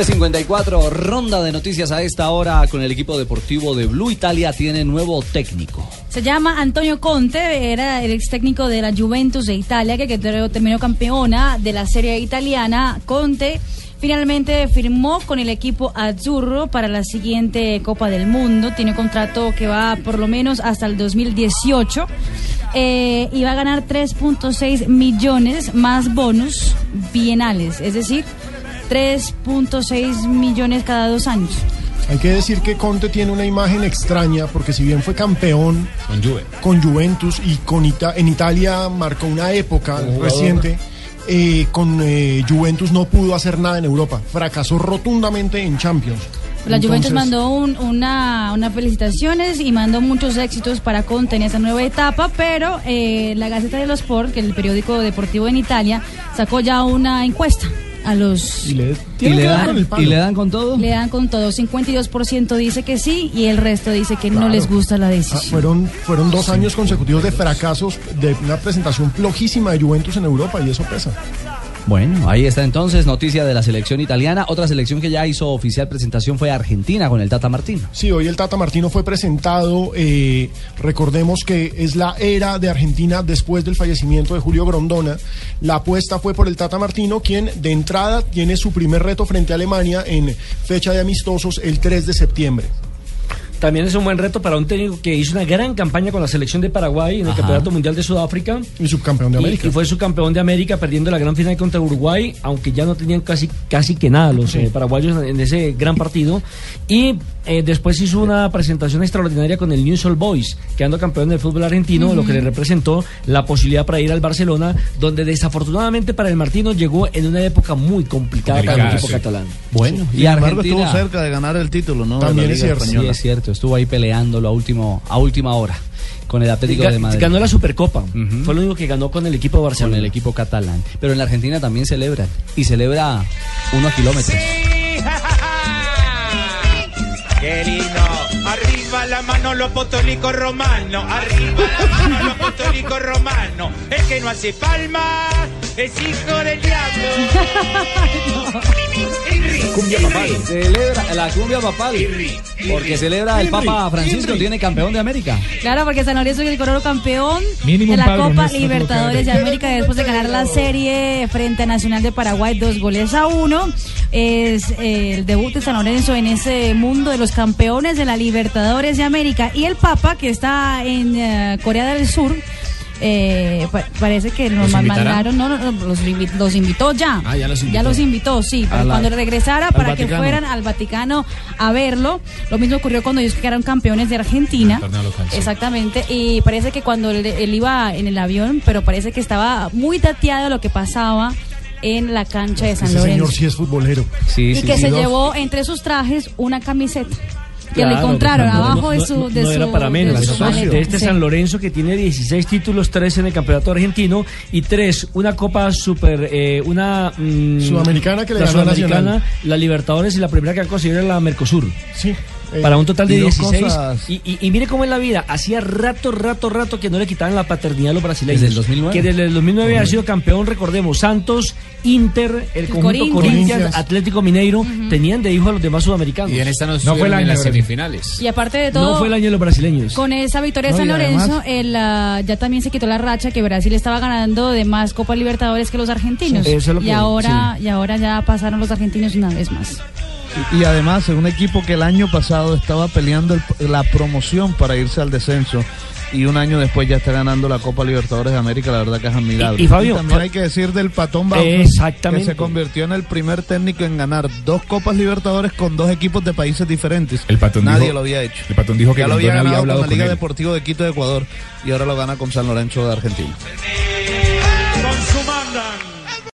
354, ronda de noticias a esta hora con el equipo deportivo de Blue Italia. Tiene nuevo técnico. Se llama Antonio Conte, era el ex técnico de la Juventus de Italia, que terminó campeona de la serie italiana. Conte finalmente firmó con el equipo Azzurro para la siguiente Copa del Mundo. Tiene un contrato que va por lo menos hasta el 2018. Eh, y va a ganar 3.6 millones más bonus bienales, es decir, 3.6 millones cada dos años. Hay que decir que Conte tiene una imagen extraña porque si bien fue campeón con, Juventus y con en Italia marcó una época reciente, eh, con eh, Juventus no pudo hacer nada en Europa. Fracasó rotundamente en Champions. La Juventus mandó una, unas felicitaciones y mandó muchos éxitos para Conte en esa nueva etapa, pero eh, la Gaceta dello Sport, que es el periódico deportivo en Italia, sacó ya una encuesta a los... ¿Y le, dan, con todo? Le dan con todo. 52% dice que sí y el resto dice que no les gusta la decisión. Ah, fueron, fueron dos años consecutivos de fracasos, de una presentación flojísima de Juventus en Europa y eso pesa. Bueno, ahí está entonces, noticia de la selección italiana. Otra selección que ya hizo oficial presentación fue Argentina con el Tata Martino. Sí, hoy el Tata Martino fue presentado. Eh, recordemos que es la era de Argentina después del fallecimiento de Julio Grondona. La apuesta fue por el Tata Martino, quien de entrada tiene su primer reto frente a Alemania en fecha de amistosos el 3 de septiembre. También es un buen reto para un técnico que hizo una gran campaña con la selección de Paraguay en el Campeonato Mundial de Sudáfrica. Y subcampeón de América. Y, fue subcampeón de América perdiendo la gran final contra Uruguay, aunque ya no tenían casi, casi que nada los eh, paraguayos en ese gran partido. Y eh, después hizo una presentación extraordinaria con el News All Boys, quedando campeón del fútbol argentino, lo que le representó la posibilidad para ir al Barcelona, donde desafortunadamente para el Martino llegó en una época muy complicada para el equipo catalán. Bueno, y, Argentina estuvo cerca de ganar el título, ¿no? También es cierto. Sí, es cierto estuvo ahí peleándolo a, último, a última hora con el Atlético de Madrid. Ganó la Supercopa. Fue lo único que ganó con el equipo de Barcelona. Con el equipo catalán. Pero en la Argentina también celebran. Y celebra unos kilómetros. Qué lindo. Arriba la mano los apostólicos romanos. Arriba la mano los apostólicos romanos. El que no hace palmas es hijo del diablo. Cumbia papal. Celebra la cumbia papal. Porque celebra el Papa Francisco, tiene campeón de América. Claro, porque San Lorenzo es el cororo campeón de la Copa Libertadores de América después de ganar la serie frente a Nacional de Paraguay, dos goles a uno. Es eh, el debut de San Lorenzo en ese mundo de los campeones de la Libertadores de América. Y el Papa, que está en eh, Corea del Sur, eh, parece que nos mandaron, no, no, los, los, invitó ya. Ah, ya los invitó. Ya los invitó, sí, cuando regresara para que fueran al Vaticano a verlo. Lo mismo ocurrió cuando ellos quedaron campeones de Argentina. Exactamente, y parece que cuando él, iba en el avión, pero parece que estaba muy tateado lo que pasaba en la cancha de San Lorenzo. señor sí es futbolero. y que se llevó entre sus trajes una camiseta que le encontraron abajo de su. De no, era para menos. De, este San Lorenzo que tiene 16 títulos, 3 en el campeonato argentino y 3, una copa super. Eh, una. Mm, sudamericana que le la ganó Sudamericana, la Libertadores y la primera que ha conseguido la Mercosur. Sí. Eh, para un total de 16. Y, mire cómo es la vida. Hacía rato, rato, rato que no le quitaban la paternidad a los brasileños. Desde el 2009. Que desde el 2009 ha sido campeón, recordemos. Santos, Inter, el, conjunto Corinthians, Atlético Mineiro, tenían de hijo a los demás sudamericanos. Y en esta no, fue el año en las semifinales. Y aparte de todo. No fue el año de los brasileños. Con esa victoria de San Lorenzo, el, ah, ya también se quitó la racha que Brasil estaba ganando de más Copa Libertadores que los argentinos. y, ahora, y ahora ya pasaron los argentinos una vez más. Y además, es un equipo que el año pasado estaba peleando la promoción para irse al descenso y un año después ya está ganando la Copa Libertadores de América, la verdad que es admirable. Y, Fabio, también hay que decir del Patón Exactamente. que se convirtió en el primer técnico en ganar dos Copas Libertadores con dos equipos de países diferentes. El Patón Nadie lo había hecho. El Patón dijo que ya lo había ganado hablado con la Liga Deportiva de Quito de Ecuador y ahora lo gana con San Lorenzo de Argentina. Con su mandan.